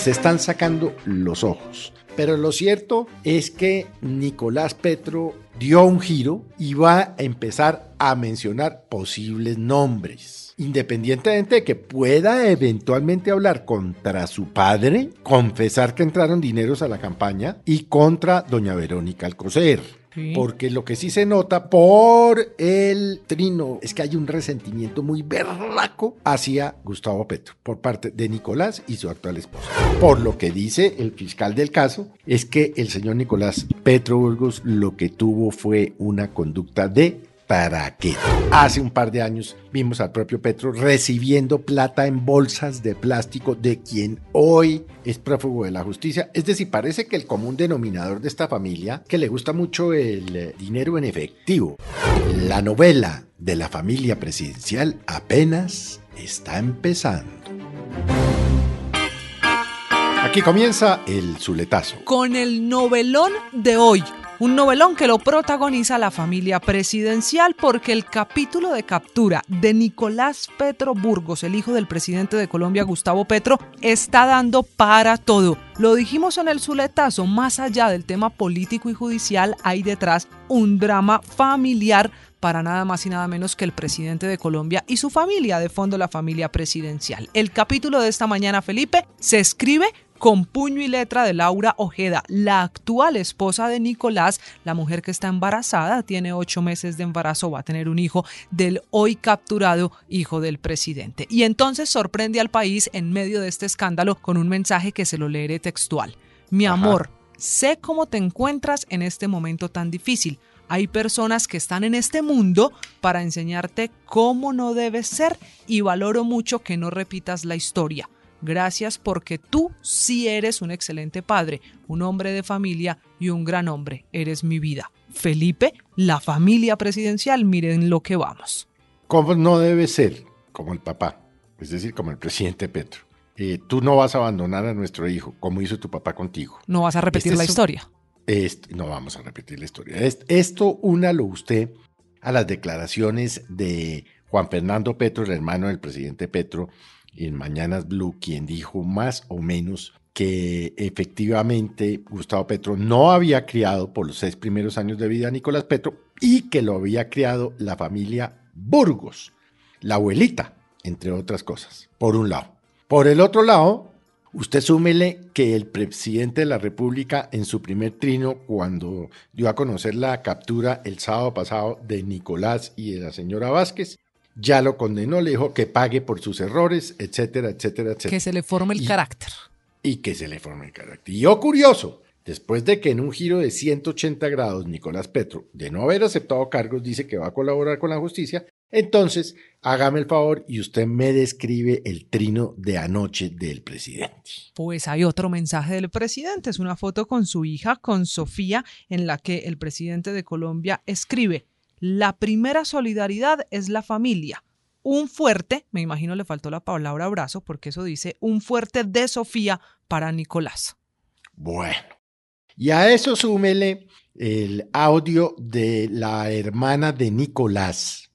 Se están sacando los ojos. Pero lo cierto es que Nicolás Petro dio un giro y va a empezar a mencionar posibles nombres. Independientemente de que pueda eventualmente hablar contra su padre, confesar que entraron dineros a la campaña y contra doña Verónica Alcocer. Porque lo que sí se nota por el trino es que hay un resentimiento muy berraco hacia Gustavo Petro por parte de Nicolás y su actual esposa. Por lo que dice el fiscal del caso es que el señor Nicolás Petro Burgos lo que tuvo fue una conducta de qué? Hace un par de años vimos al propio Petro recibiendo plata en bolsas de plástico de quien hoy es prófugo de la justicia. Es decir, parece que el común denominador de esta familia, que le gusta mucho el eh, dinero en efectivo. La novela de la familia presidencial apenas está empezando. Aquí comienza el Zuletazo. Con el novelón de hoy. Un novelón que lo protagoniza la familia presidencial porque el capítulo de captura de Nicolás Petro Burgos, el hijo del presidente de Colombia, Gustavo Petro, está dando para todo. Lo dijimos en el Zuletazo, más allá del tema político y judicial, hay detrás un drama familiar para nada más y nada menos que el presidente de Colombia y su familia, de fondo la familia presidencial. El capítulo de esta mañana, Felipe, se escribe con puño y letra de Laura Ojeda, la actual esposa de Nicolás, la mujer que está embarazada, tiene ocho meses de embarazo, va a tener un hijo del hoy capturado hijo del presidente. Y entonces sorprende al país en medio de este escándalo con un mensaje que se lo leeré textual. Mi amor, sé cómo te encuentras en este momento tan difícil. Hay personas que están en este mundo para enseñarte cómo no debes ser y valoro mucho que no repitas la historia. Gracias porque tú sí eres un excelente padre, un hombre de familia y un gran hombre. Eres mi vida. Felipe, la familia presidencial, miren lo que vamos. ¿Cómo no debe ser? Como el papá, es decir, como el presidente Petro. Eh, tú no vas a abandonar a nuestro hijo, como hizo tu papá contigo. No vas a repetir Este la historia. Est- no vamos a repetir la historia. Est- esto únalo usted a las declaraciones de Juan Fernando Petro, el hermano del presidente Petro, en Mañanas Blue, quien dijo más o menos que efectivamente Gustavo Petro no había criado por los seis primeros años de vida a Nicolás Petro y que lo había criado la familia Burgos, la abuelita, entre otras cosas, por un lado. Por el otro lado, Usted súmele que el presidente de la República en su primer trino, cuando dio a conocer la captura el sábado pasado de Nicolás y de la señora Vázquez, ya lo condenó, le dijo que pague por sus errores, etcétera, etcétera, etcétera. Que se le forme el Y- carácter. Y que se le forme el carácter. Y oh, curioso, después de que en un giro de 180 grados Nicolás Petro, de no haber aceptado cargos, dice que va a colaborar con la justicia, entonces hágame el favor y usted me describe el trino de anoche del presidente. Pues hay otro mensaje del presidente, es una foto con su hija, con Sofía, en la que el presidente de Colombia escribe, la primera solidaridad es la familia. Un fuerte, me imagino le faltó la palabra abrazo, porque eso dice, un fuerte de Sofía para Nicolás. Bueno, y a eso súmele el audio de la hermana de Nicolás,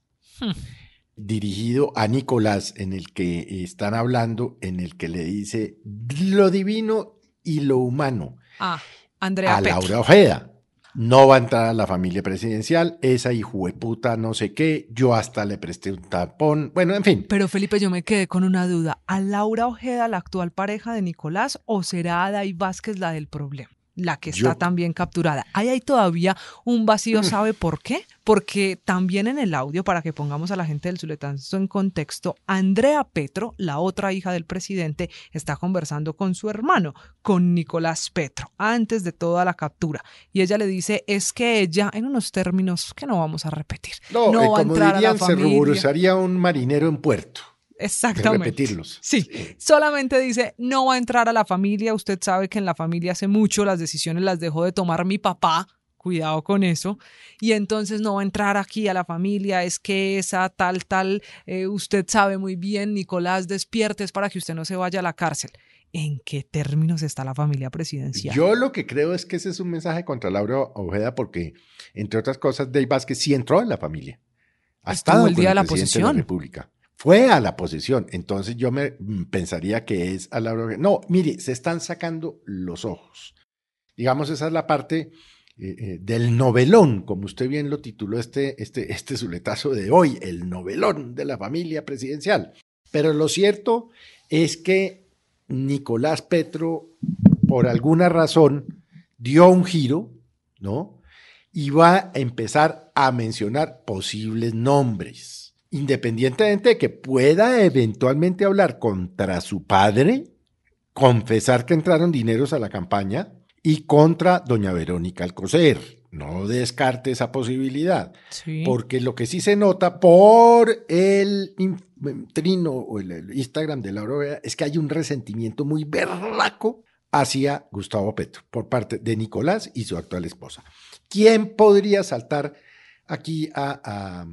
dirigido a Nicolás, en el que están hablando, en el que le dice lo divino y lo humano Ah, Andrea a. Laura Ojeda. No va a entrar a la familia presidencial, esa hijueputa no sé qué, yo hasta le presté un tapón, bueno, en fin. Pero Felipe, yo me quedé con una duda. ¿A Laura Ojeda, la actual pareja de Nicolás, o será Adai Vázquez la del problema? La que está Yo- también capturada. Ahí hay todavía un vacío, ¿sabe por qué? Porque también en el audio, para que pongamos a la gente del Zuletazo en contexto, Andrea Petro, la otra hija del presidente, está conversando con su hermano, con Nicolás Petro, antes de toda la captura. Y ella le dice, es que ella, en unos términos que no vamos a repetir, No, no eh, va a como entrar a la dirían, se familia. ruborizaría un marinero en puerto. Exactamente. repetirlos. Sí, solamente dice, no va a entrar a la familia. Usted sabe que en la familia hace mucho las decisiones las dejó de tomar mi papá. Cuidado con eso. Y entonces no va a entrar aquí a la familia. Es que esa tal, tal, eh, usted sabe muy bien, Nicolás, despiertes para que usted no se vaya a la cárcel. ¿En qué términos está la familia presidencial? Yo lo que creo es que ese es un mensaje contra Laura Ojeda porque, entre otras cosas, Dave Vázquez sí entró en la familia. Ha Estuvo estado el con día de la presidente posesión. la República. Fue a la posesión. Entonces yo me mm, pensaría que es a Ojeda. No, mire, se están sacando los ojos. Digamos, esa es la parte eh, eh, del novelón, como usted bien lo tituló este, este, este zuletazo de hoy, el novelón de la familia presidencial. Pero lo cierto es que Nicolás Petro, por alguna razón, dio un giro, ¿no? Y va a empezar a mencionar posibles nombres, independientemente de que pueda eventualmente hablar contra su padre, confesar que entraron dineros a la campaña y contra doña Verónica Alcocer. No descarte esa posibilidad. Sí. Porque lo que sí se nota por el in- trino o el, Instagram de Laura Ojeda es que hay un resentimiento muy berraco hacia Gustavo Petro por parte de Nicolás y su actual esposa. ¿Quién podría saltar aquí a, a-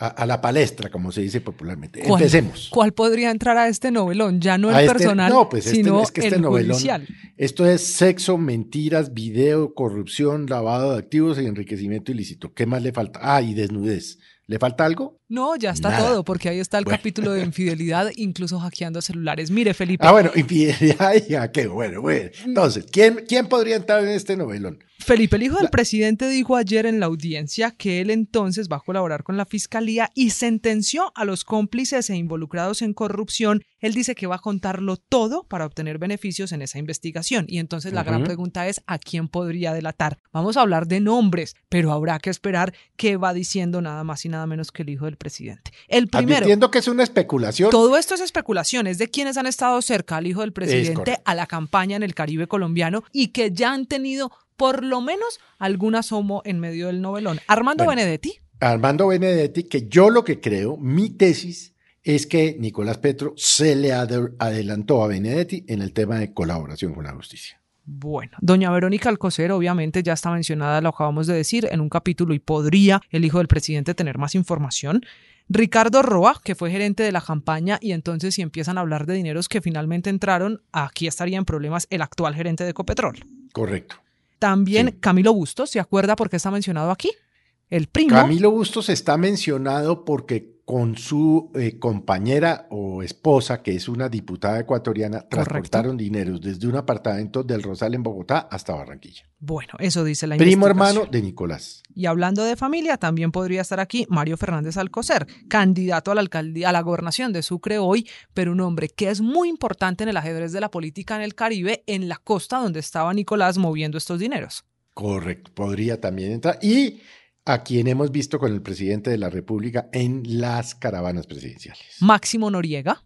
a- a la palestra, como se dice popularmente? ¿Cuál- Empecemos. ¿Cuál podría entrar a este novelón? Ya no el este- personal, no, pues este- sino es que este el novelón- judicial. Esto es sexo, mentiras, video, corrupción, lavado de activos y enriquecimiento ilícito. ¿Qué más le falta? Ah, y desnudez. ¿Le falta algo? No, ya está Nada. todo, porque ahí está el Bueno. capítulo de infidelidad, incluso hackeando celulares. Mire, Felipe, Ah, bueno, infidelidad y qué bueno, bueno. Entonces, ¿quién, ¿quién podría entrar en este novelón? Felipe, el hijo del presidente, dijo ayer en la audiencia que él entonces va a colaborar con la fiscalía y sentenció a los cómplices e involucrados en corrupción. Él dice que va a contarlo todo para obtener beneficios en esa investigación. Y entonces la gran pregunta es, ¿a quién podría delatar? Vamos a hablar de nombres, pero habrá que esperar qué va diciendo nada más y nada menos que el hijo del presidente. El primero, Advirtiendo que es una especulación. todo esto es especulación, es de quienes han estado cerca al hijo del presidente, a la campaña en el Caribe colombiano y que ya han tenido por lo menos algún asomo en medio del novelón. Armando Bueno. Benedetti, Armando Benedetti, que yo lo que creo, mi tesis, es que Nicolás Petro se le ade- adelantó a Benedetti en el tema de colaboración con la justicia. Bueno, doña Verónica Alcocer obviamente ya está mencionada, lo acabamos de decir, en un capítulo y podría el hijo del presidente tener más información. Ricardo Roa, que fue gerente de la campaña, y entonces si empiezan a hablar de dineros que finalmente entraron, aquí estaría en problemas el actual gerente de Ecopetrol. Correcto. También Sí. Camilo Bustos, ¿se acuerda por qué está mencionado aquí? El primo. Camilo Bustos está mencionado porque con su eh, compañera o esposa, que es una diputada ecuatoriana, transportaron dineros desde un apartamento del Rosal en Bogotá hasta Barranquilla. Bueno, eso dice la Primo hermano de Nicolás. Y hablando de familia, también podría estar aquí Mario Fernández Alcocer, candidato a la alcaldía, a la gobernación de Sucre hoy, pero un hombre que es muy importante en el ajedrez de la política en el Caribe, en la costa donde estaba Nicolás moviendo estos dineros. Correcto, podría también entrar. Y a quien hemos visto con el presidente de la República en las caravanas presidenciales. Máximo Noriega,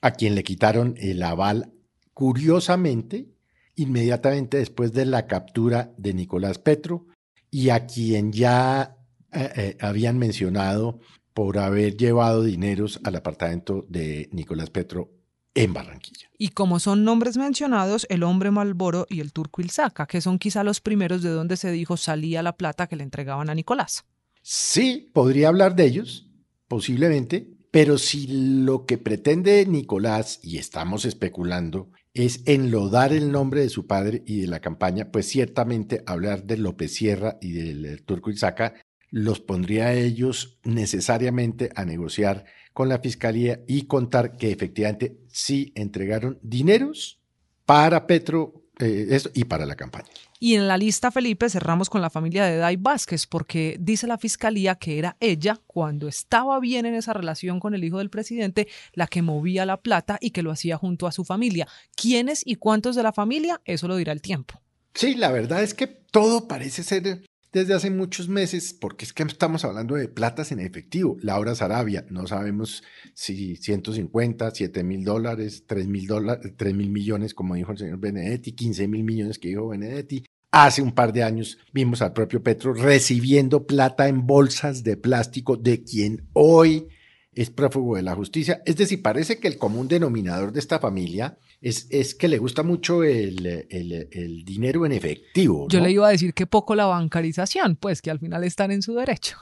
A quien le quitaron el aval, curiosamente, inmediatamente después de la captura de Nicolás Petro y a quien ya eh, eh, habían mencionado por haber llevado dineros al apartamento de Nicolás Petro en Barranquilla. y como son nombres mencionados, el hombre Malboro y el turco Ilzaca, que son quizá los primeros de donde se dijo salía la plata que le entregaban a Nicolás. Sí, podría hablar de ellos, posiblemente, pero si lo que pretende Nicolás, y estamos especulando, es enlodar el nombre de su padre y de la campaña, pues ciertamente hablar de López Sierra y del eh, Turco Isaca los pondría a ellos necesariamente a negociar con la fiscalía y contar que efectivamente sí entregaron dineros para Petro eh, esto, y para la campaña. Y en la lista, Felipe, cerramos con la familia de Dai Vázquez, porque dice la fiscalía que era ella, cuando estaba bien en esa relación con el hijo del presidente, la que movía la plata y que lo hacía junto a su familia. ¿Quiénes y cuántos de la familia? Eso lo dirá el tiempo. Sí, la verdad es que todo parece ser desde hace muchos meses, porque es que estamos hablando de platas en efectivo. Laura Sarabia, no sabemos si 150, 7 mil dólares, 3 mil dólares, 3 mil millones, como dijo el señor Benedetti, 15 mil millones que dijo Benedetti. Hace un par de años vimos al propio Petro recibiendo plata en bolsas de plástico de quien hoy es prófugo de la justicia. Es decir, parece que el común denominador de esta familia es, es que le gusta mucho el, el- el dinero en efectivo. Yo le iba a decir que poco la bancarización, pues que al final están en su derecho.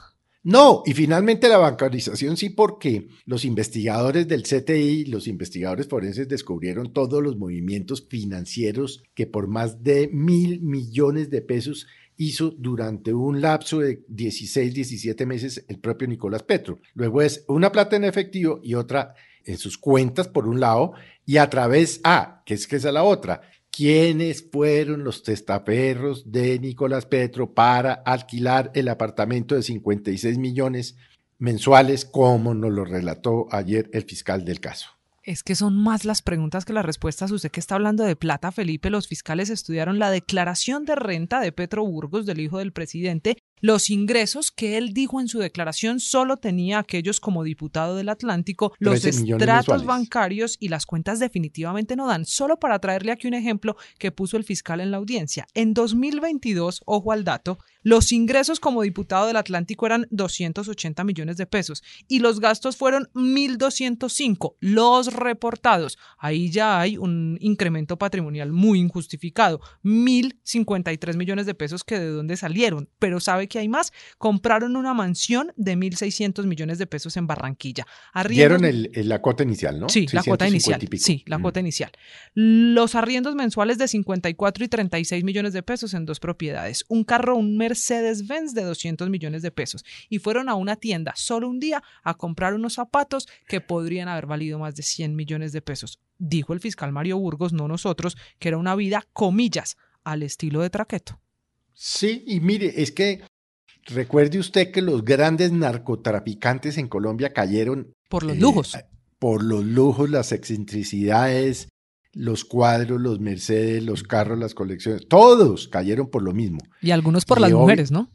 No, y finalmente la bancarización sí, porque los investigadores del CTI, los investigadores forenses descubrieron todos los movimientos financieros que por más de mil millones de pesos hizo durante un lapso de 16, 17 meses el propio Nicolás Petro. Luego es una plata en efectivo y otra en sus cuentas, por un lado, y a través, ah, que es que esa es la otra, quiénes fueron los testaferros de Nicolás Petro para alquilar el apartamento de 56 millones mensuales, como nos lo relató ayer el fiscal del caso. Es que son más las preguntas que las respuestas. Usted que está hablando de plata, Felipe, los fiscales estudiaron la declaración de renta de Petro Burgos, del hijo del presidente, los ingresos que él dijo en su declaración solo tenía aquellos como diputado del Atlántico, los 13 millones estratos bancarios y las cuentas definitivamente no dan. Solo para traerle aquí un ejemplo que puso el fiscal en la audiencia. En 2022, ojo al dato, los ingresos como diputado del Atlántico eran 280 millones de pesos y los gastos fueron 1.205, los reportados. Ahí ya hay un incremento patrimonial muy injustificado, 1.053 millones de pesos que de dónde salieron. Pero ¿sabe que hay más? Compraron una mansión de 1.600 millones de pesos en Barranquilla. Arriendos- Dieron el- el- la cuota inicial, ¿no? Sí, la cuota 650 inicial. Sí, la Mm. cuota inicial. Los arriendos mensuales de 54 y 36 millones de pesos en dos propiedades. Un carro, un Mercedes-Benz de 200 millones de pesos. Y fueron a una tienda solo un día a comprar unos zapatos que podrían haber valido más de 100 millones de pesos. Dijo el fiscal Mario Burgos, no nosotros, que era una vida, comillas, al estilo de Traqueto. Sí, y mire, es que recuerde usted que los grandes narcotraficantes en Colombia cayeron Por los eh, lujos. por los lujos, las excentricidades, los cuadros, los Mercedes, los carros, las colecciones, todos cayeron por lo mismo. Y algunos por y las hoy- mujeres, ¿no?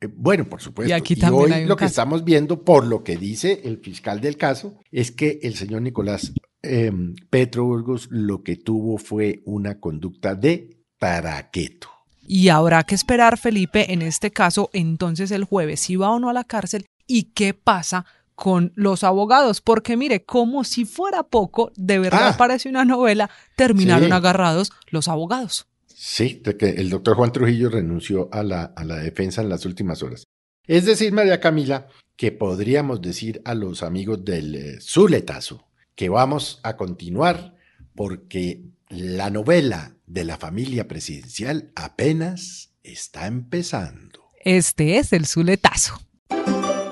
Eh, Bueno, por supuesto. Y aquí también hoy hay un lo que estamos viendo, por lo que dice el fiscal del caso, es que el señor Nicolás eh, Petro Burgos lo que tuvo fue una conducta de taraqueto. Y habrá que esperar, Felipe, en este caso, entonces el jueves, si va o no a la cárcel y qué pasa con los abogados. Porque mire, como si fuera poco, de verdad Ah. parece una novela, terminaron Sí. agarrados los abogados. Sí, de que el doctor Juan Trujillo renunció a la, a la defensa en las últimas horas. Es decir, María Camila, que podríamos decir a los amigos del eh, Zuletazo que vamos a continuar porque la novela de la familia presidencial apenas está empezando. Este es el Zuletazo.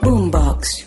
Boombox.